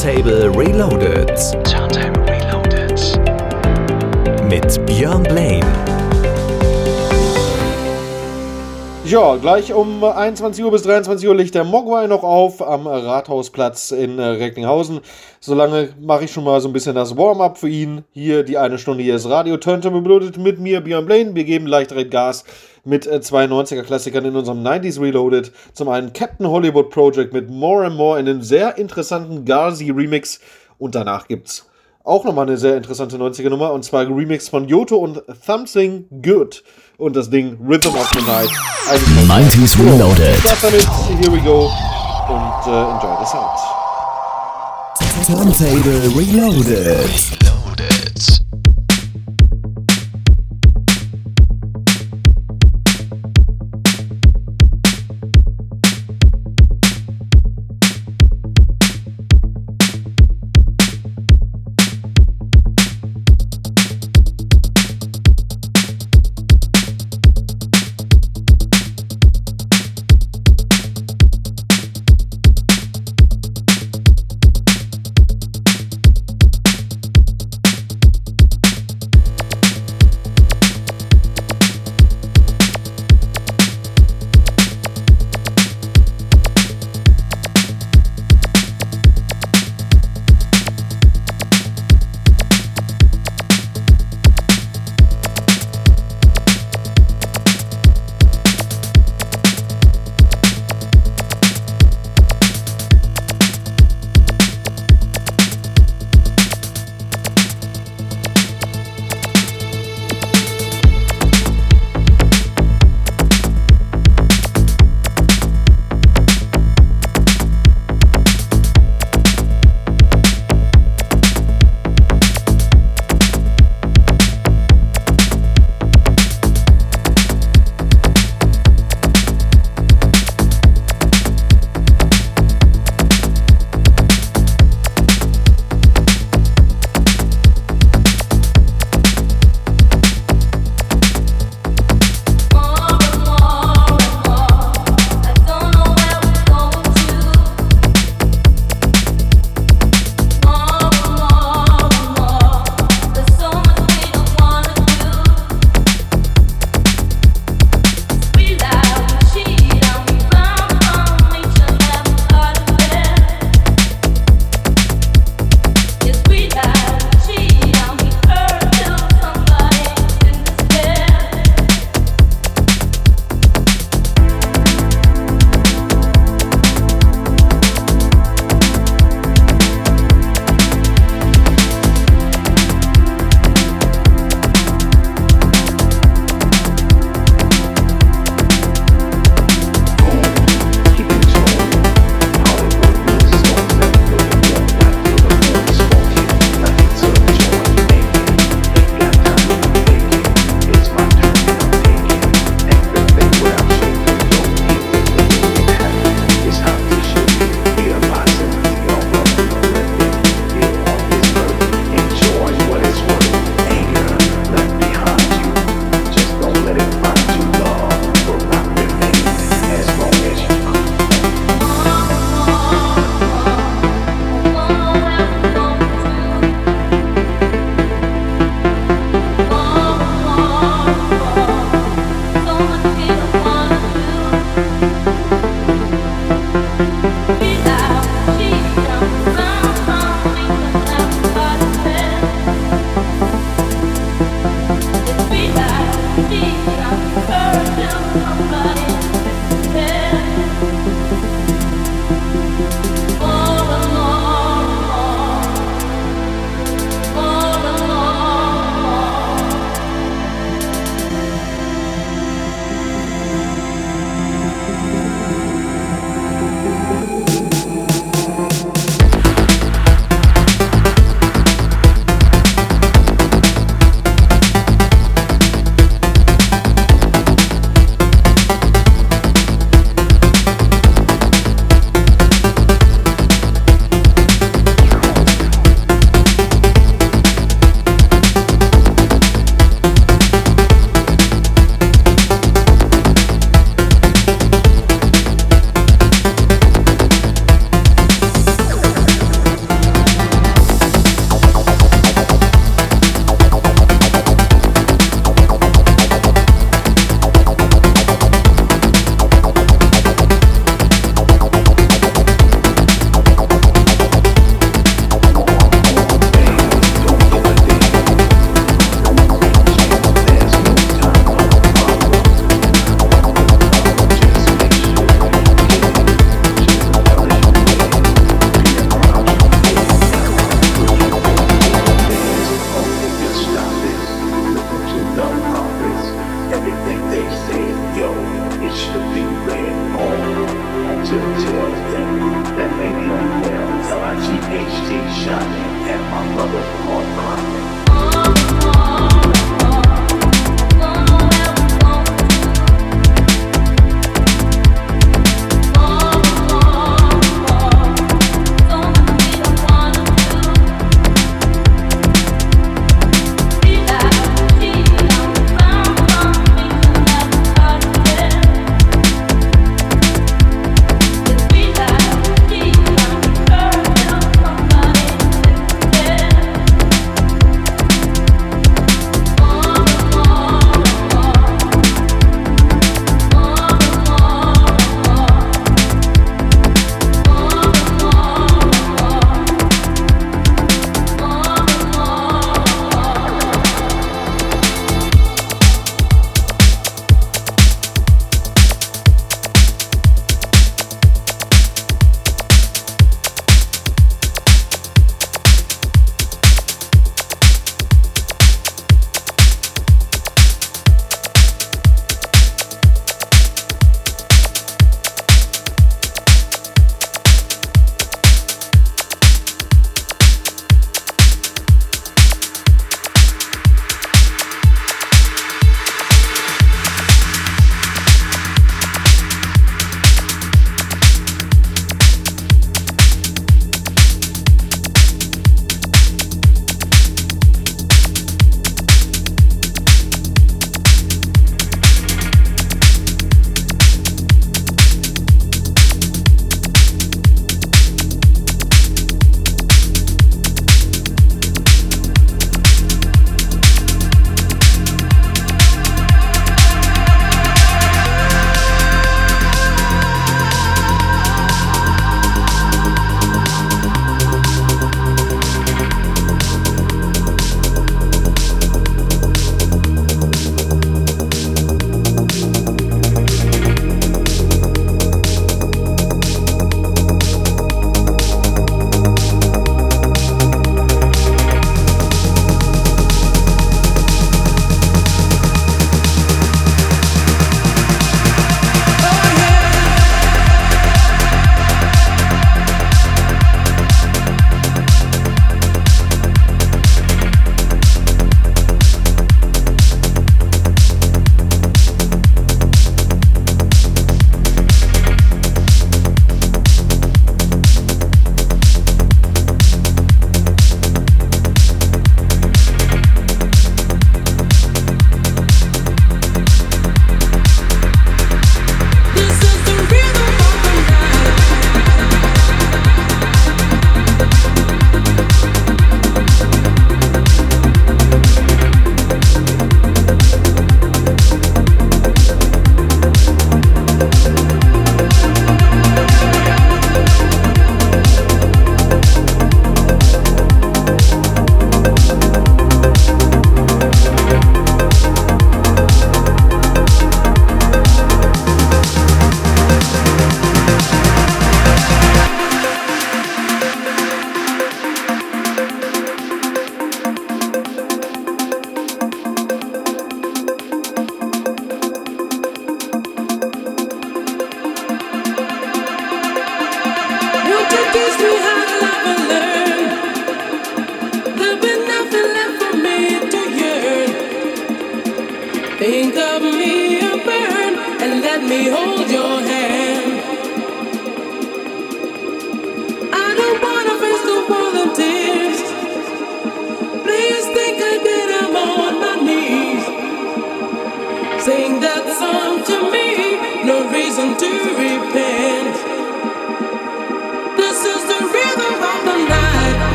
Turntable Reloaded. Turntable Reloaded. Mit Björn Blaine. Ja, gleich um 21 Uhr bis 23 Uhr liegt der Mogwai noch auf am Rathausplatz in äh, Recklinghausen. Solange mache ich schon mal so ein bisschen das Warm-up für ihn. Hier die eine Stunde hier ist Radio Turntable Reloaded mit mir, Björn Blaine. Wir geben leicht Gas mit äh, zwei 90er-Klassikern in unserem 90s Reloaded. Zum einen Captain Hollywood Project mit More and More in einem sehr interessanten Garzi-Remix. Und danach gibt's auch nochmal eine sehr interessante 90er-Nummer. Und zwar Remix von Yoto und Something Good. Und das Ding Rhythm of the Night. 90s Reloaded. Start damit, here we go. Und uh, enjoy the sound. Turntable Reloaded.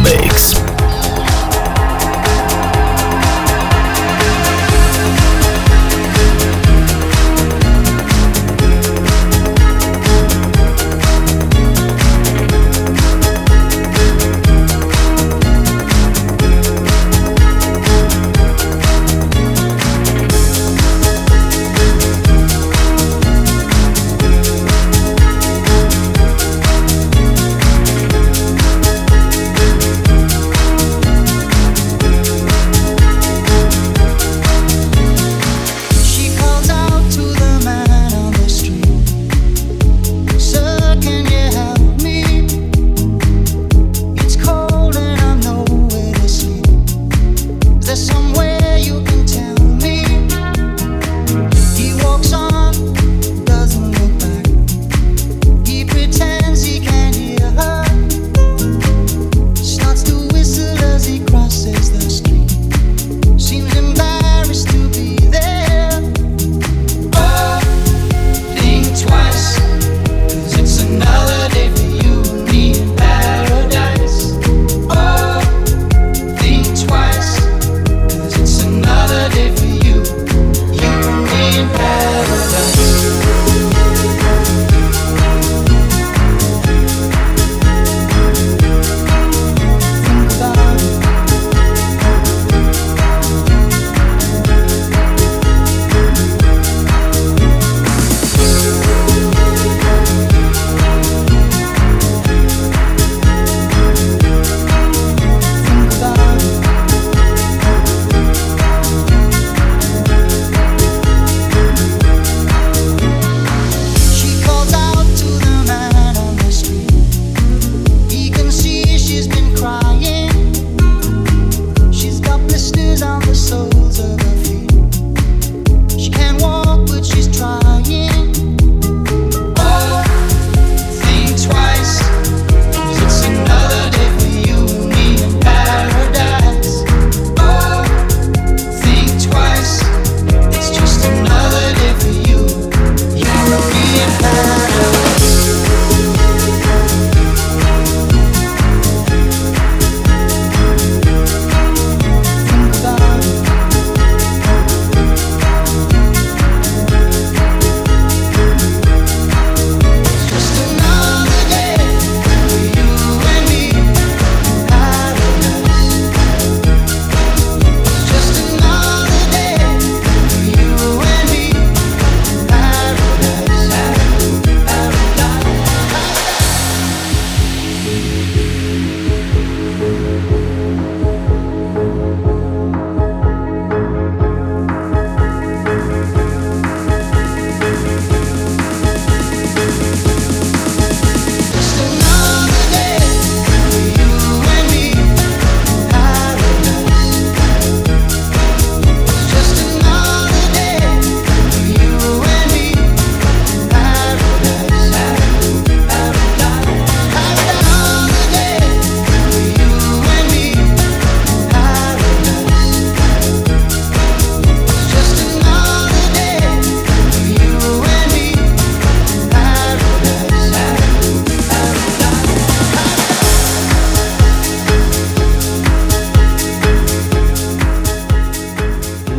Mix.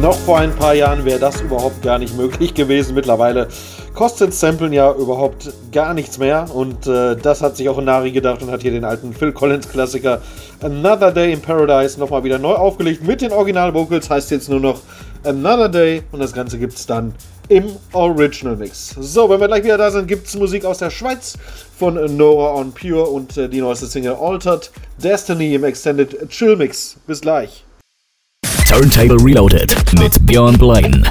Noch vor ein paar Jahren wäre das überhaupt gar nicht möglich gewesen. Mittlerweile kostet Samplen ja überhaupt gar nichts mehr. Und äh, das hat sich auch Nari gedacht und hat hier den alten Phil Collins Klassiker Another Day in Paradise nochmal wieder neu aufgelegt mit den Original Vocals. Heißt jetzt nur noch Another Day und das Ganze gibt es dann im Original Mix. So, wenn wir gleich wieder da sind, gibt es Musik aus der Schweiz von Nora on Pure und äh, die neueste Single Altered Destiny im Extended Chill Mix. Bis gleich. Turntable Reloaded mit Björn Blaine.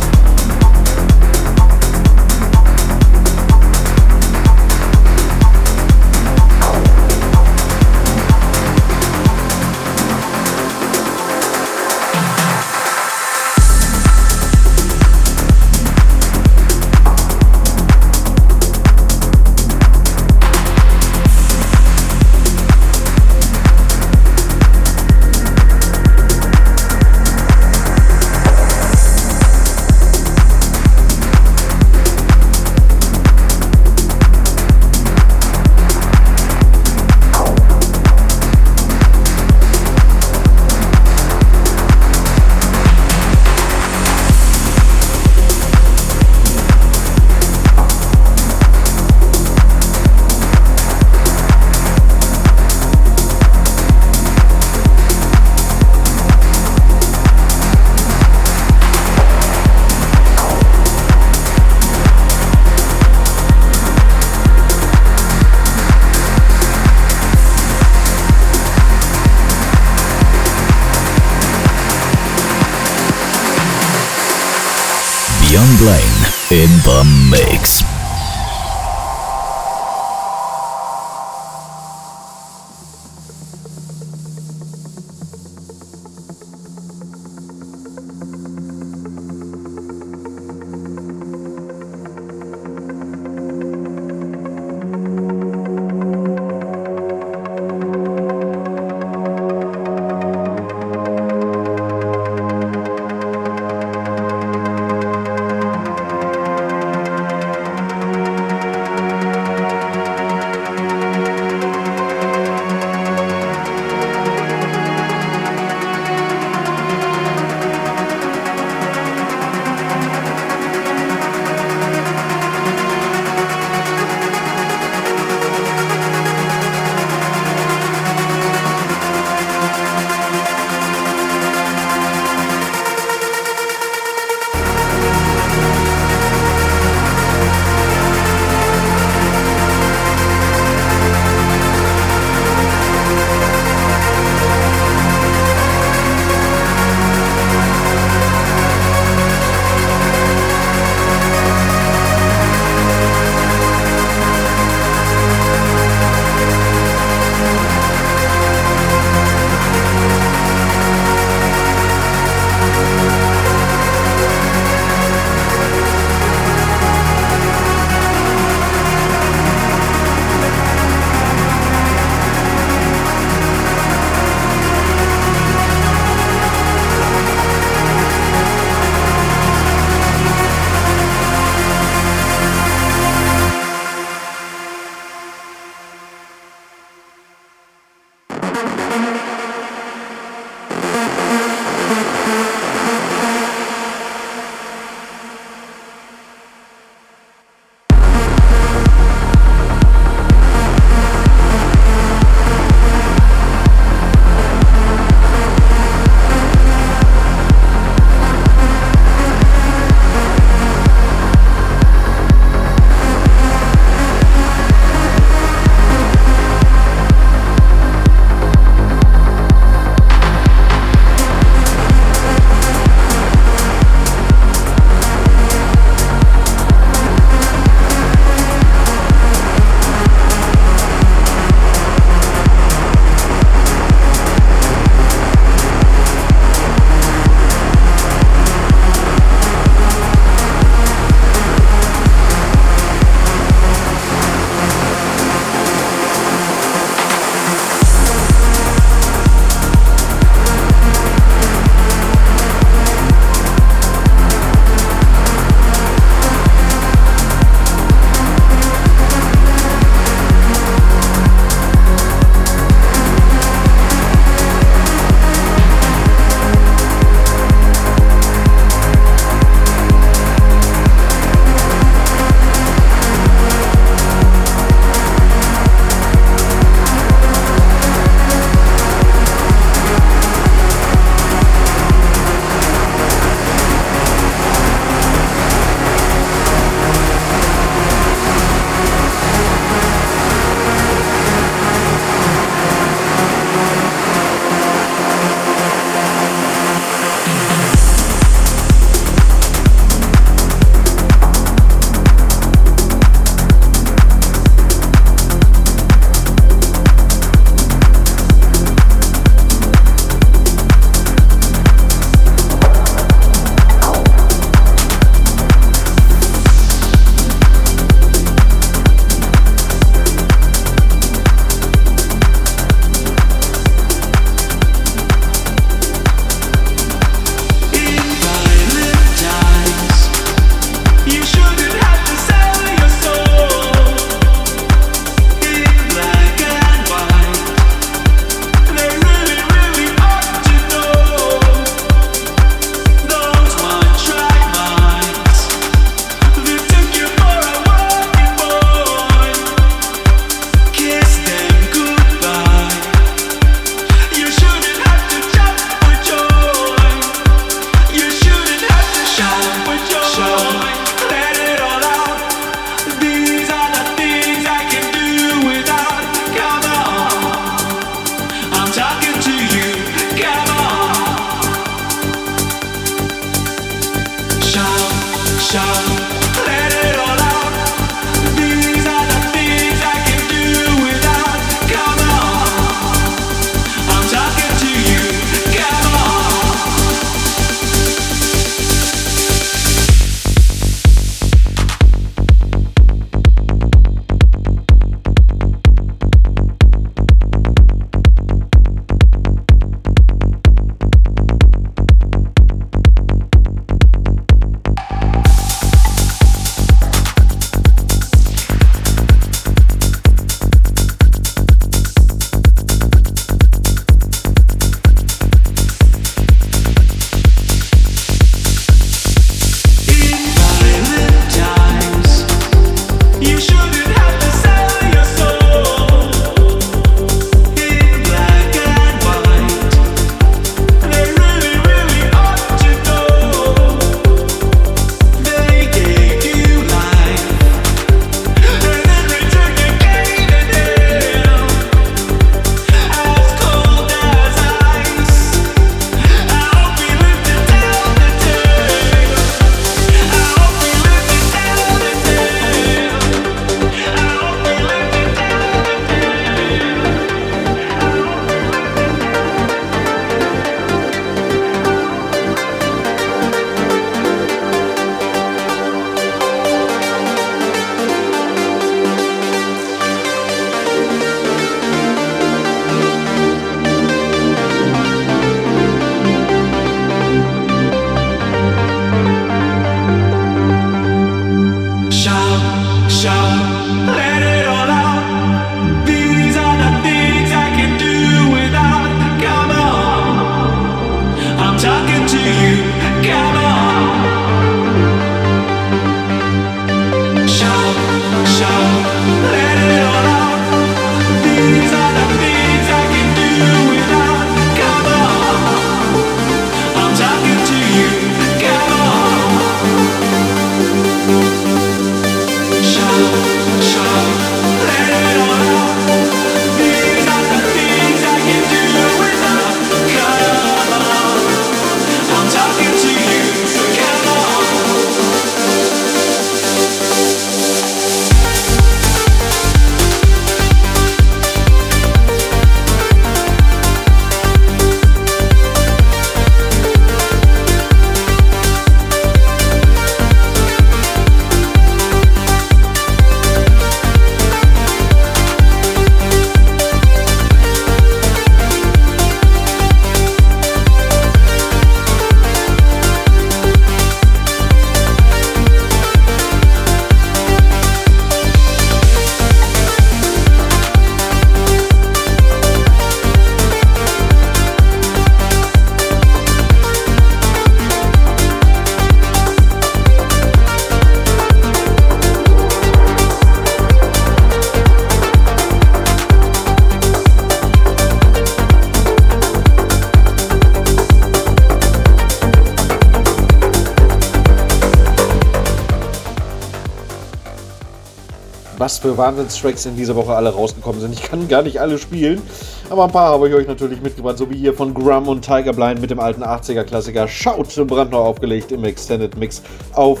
Für Wahnsinnstracks in dieser Woche alle rausgekommen sind. Ich kann gar nicht alle spielen, aber ein paar habe ich euch natürlich mitgebracht, so wie hier von Grum und Tiger Blind mit dem alten 80er-Klassiker Shout brandneu aufgelegt im Extended Mix auf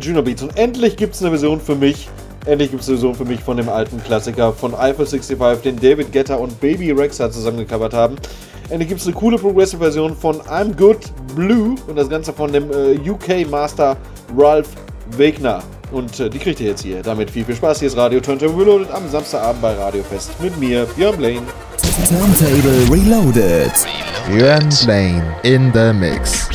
Juno Beats. Und endlich gibt es eine Version für mich, endlich gibt es eine Version für mich von dem alten Klassiker von Alpha 65, den David Guetta und Baby Rexa zusammengecovert haben. Endlich gibt es eine coole Progressive-Version von I'm Good Blue und das Ganze von dem äh, UK-Master Ralph Wegner. Und äh, die kriegt ihr jetzt hier. Damit viel, viel Spaß. Hier ist Radio Turntable Reloaded am Samstagabend bei Radio Fest mit mir, Björn Blaine. Turntable Reloaded. Björn Blaine in the mix.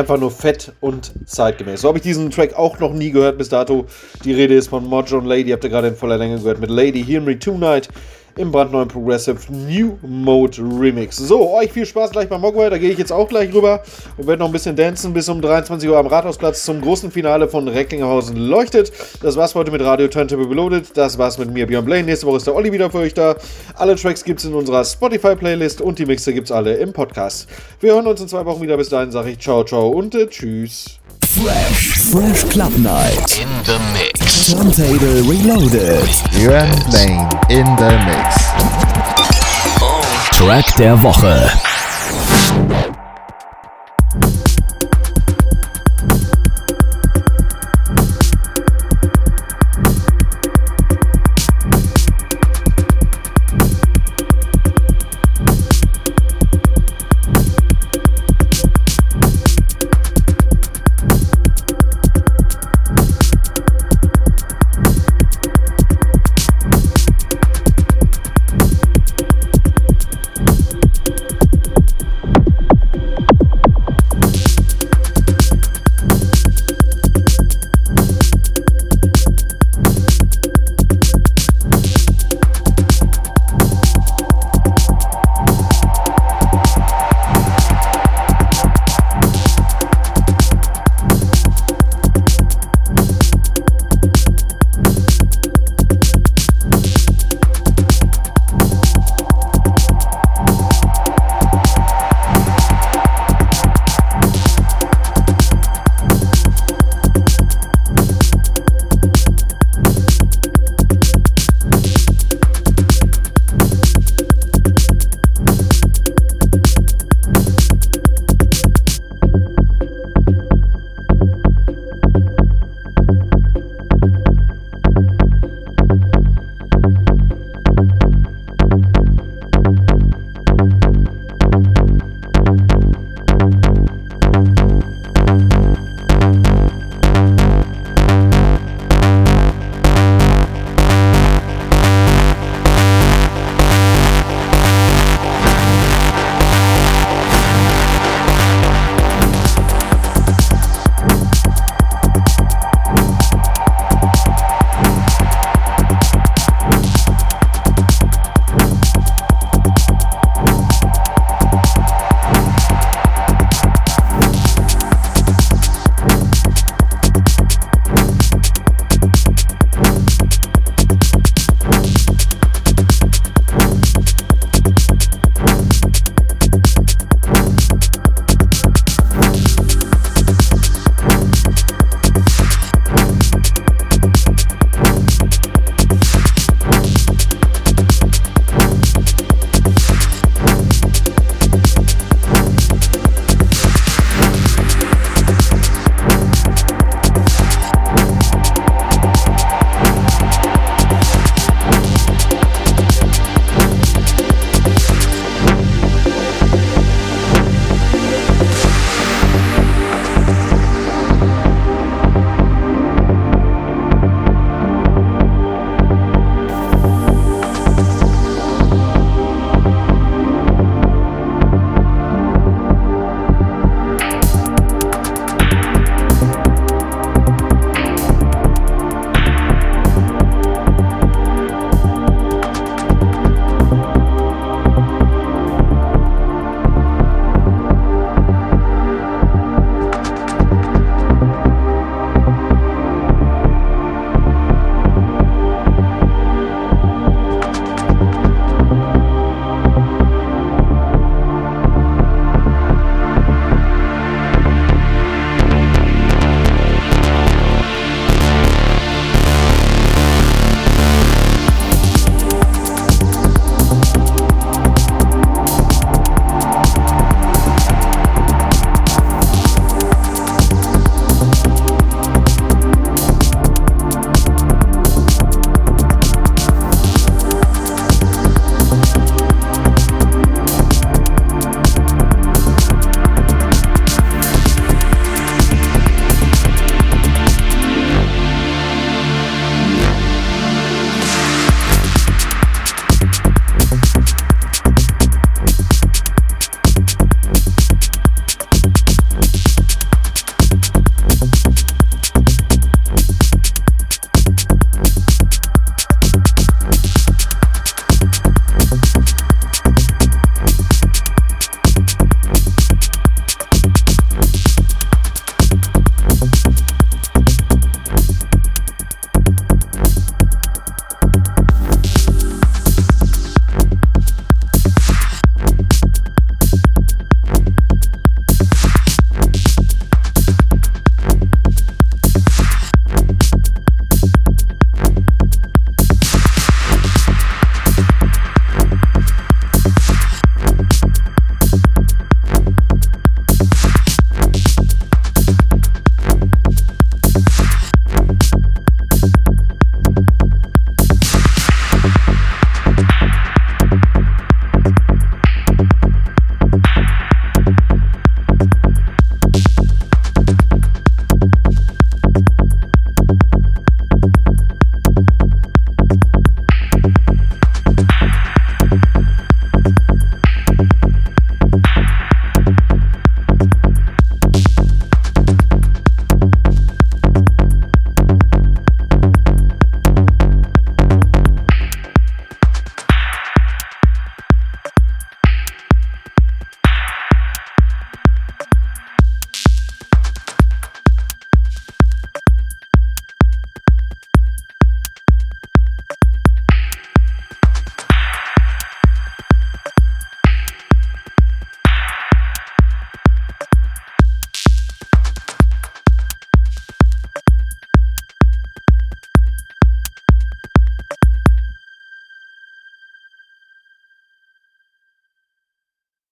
Einfach nur fett und zeitgemäß. So habe ich diesen Track auch noch nie gehört bis dato. Die Rede ist von Mojo und Lady, habt ihr gerade in voller Länge gehört mit Lady Henry Tonight im brandneuen Progressive New Mode Remix. So, euch viel Spaß gleich beim Mogwai, da gehe ich jetzt auch gleich rüber und werde noch ein bisschen dancen bis um 23 Uhr am Rathausplatz zum großen Finale von Recklinghausen leuchtet. Das war's heute mit Radio Turntable Reloaded. Das war's mit mir, Björn Blaine. Nächste Woche ist der Olli wieder für euch da. Alle Tracks gibt's in unserer Spotify-Playlist und die Mixe gibt's alle im Podcast. Wir hören uns in zwei Wochen wieder. Bis dahin sage ich ciao, ciao und äh, tschüss. Fresh, Fresh Club Night. In the mix. Turntable Reloaded. Björn Blaine in the mix. Track der Woche.